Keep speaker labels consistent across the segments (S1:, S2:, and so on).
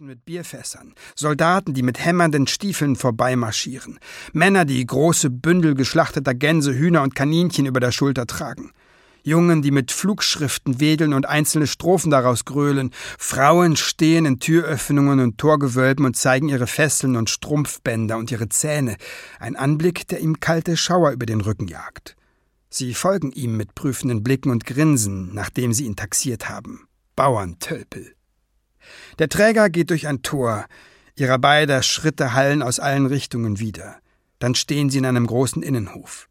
S1: Menschen mit Bierfässern, Soldaten, die mit hämmernden Stiefeln vorbeimarschieren, Männer, die große Bündel geschlachteter Gänse, Hühner und Kaninchen über der Schulter tragen. Jungen, die mit Flugschriften wedeln und einzelne Strophen daraus grölen. Frauen stehen in Türöffnungen und Torgewölben und zeigen ihre Fesseln und Strumpfbänder und ihre Zähne. Ein Anblick, der ihm kalte Schauer über den Rücken jagt. Sie folgen ihm mit prüfenden Blicken und Grinsen, nachdem sie ihn taxiert haben. Bauerntölpel. Der Träger geht durch ein Tor. Ihrer beider Schritte hallen aus allen Richtungen wieder. Dann stehen sie in einem großen Innenhof.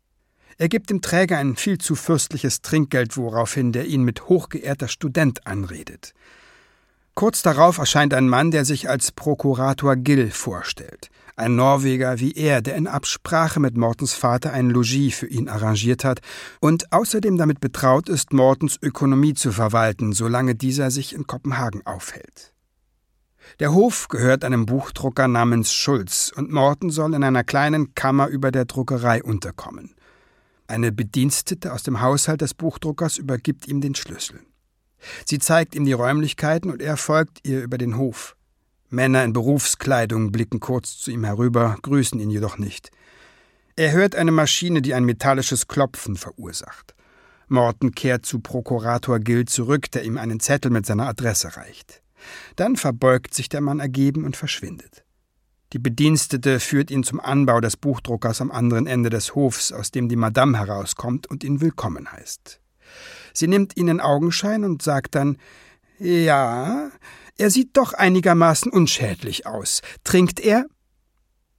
S1: Er gibt dem Träger ein viel zu fürstliches Trinkgeld, woraufhin der ihn mit hochgeehrter Student anredet. Kurz darauf erscheint ein Mann, der sich als Prokurator Gill vorstellt. Ein Norweger wie er, der in Absprache mit Mortens Vater ein Logis für ihn arrangiert hat und außerdem damit betraut ist, Mortens Ökonomie zu verwalten, solange dieser sich in Kopenhagen aufhält. Der Hof gehört einem Buchdrucker namens Schulz und Morten soll in einer kleinen Kammer über der Druckerei unterkommen. Eine Bedienstete aus dem Haushalt des Buchdruckers übergibt ihm den Schlüssel. Sie zeigt ihm die Räumlichkeiten und er folgt ihr über den Hof. Männer in Berufskleidung blicken kurz zu ihm herüber, grüßen ihn jedoch nicht. Er hört eine Maschine, die ein metallisches Klopfen verursacht. Morton kehrt zu Prokurator Gill zurück, der ihm einen Zettel mit seiner Adresse reicht. Dann verbeugt sich der Mann ergeben und verschwindet. Die Bedienstete führt ihn zum Anbau des Buchdruckers am anderen Ende des Hofs, aus dem die Madame herauskommt und ihn willkommen heißt. Sie nimmt ihn in Augenschein und sagt dann Ja, er sieht doch einigermaßen unschädlich aus. Trinkt er?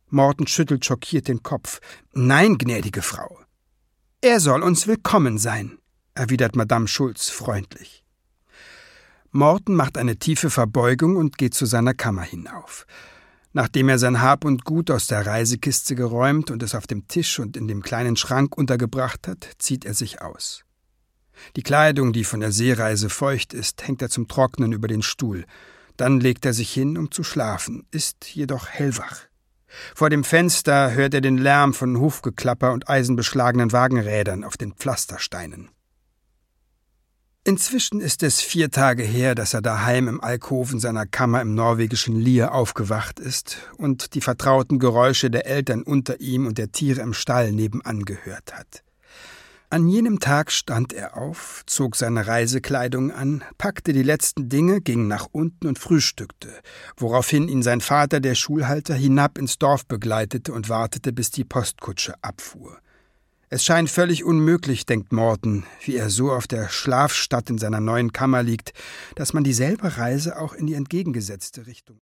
S1: Morten schüttelt schockiert den Kopf. Nein, gnädige Frau. Er soll uns willkommen sein, erwidert Madame Schulz freundlich. Morten macht eine tiefe Verbeugung und geht zu seiner Kammer hinauf. Nachdem er sein Hab und Gut aus der Reisekiste geräumt und es auf dem Tisch und in dem kleinen Schrank untergebracht hat, zieht er sich aus. Die Kleidung, die von der Seereise feucht ist, hängt er zum Trocknen über den Stuhl. Dann legt er sich hin, um zu schlafen, ist jedoch hellwach. Vor dem Fenster hört er den Lärm von Hufgeklapper und eisenbeschlagenen Wagenrädern auf den Pflastersteinen. Inzwischen ist es vier Tage her, dass er daheim im Alkoven seiner Kammer im norwegischen Lier aufgewacht ist und die vertrauten Geräusche der Eltern unter ihm und der Tiere im Stall nebenan gehört hat. An jenem Tag stand er auf, zog seine Reisekleidung an, packte die letzten Dinge, ging nach unten und frühstückte, woraufhin ihn sein Vater, der Schulhalter, hinab ins Dorf begleitete und wartete, bis die Postkutsche abfuhr. Es scheint völlig unmöglich, denkt Morton, wie er so auf der Schlafstatt in seiner neuen Kammer liegt, dass man dieselbe Reise auch in die entgegengesetzte Richtung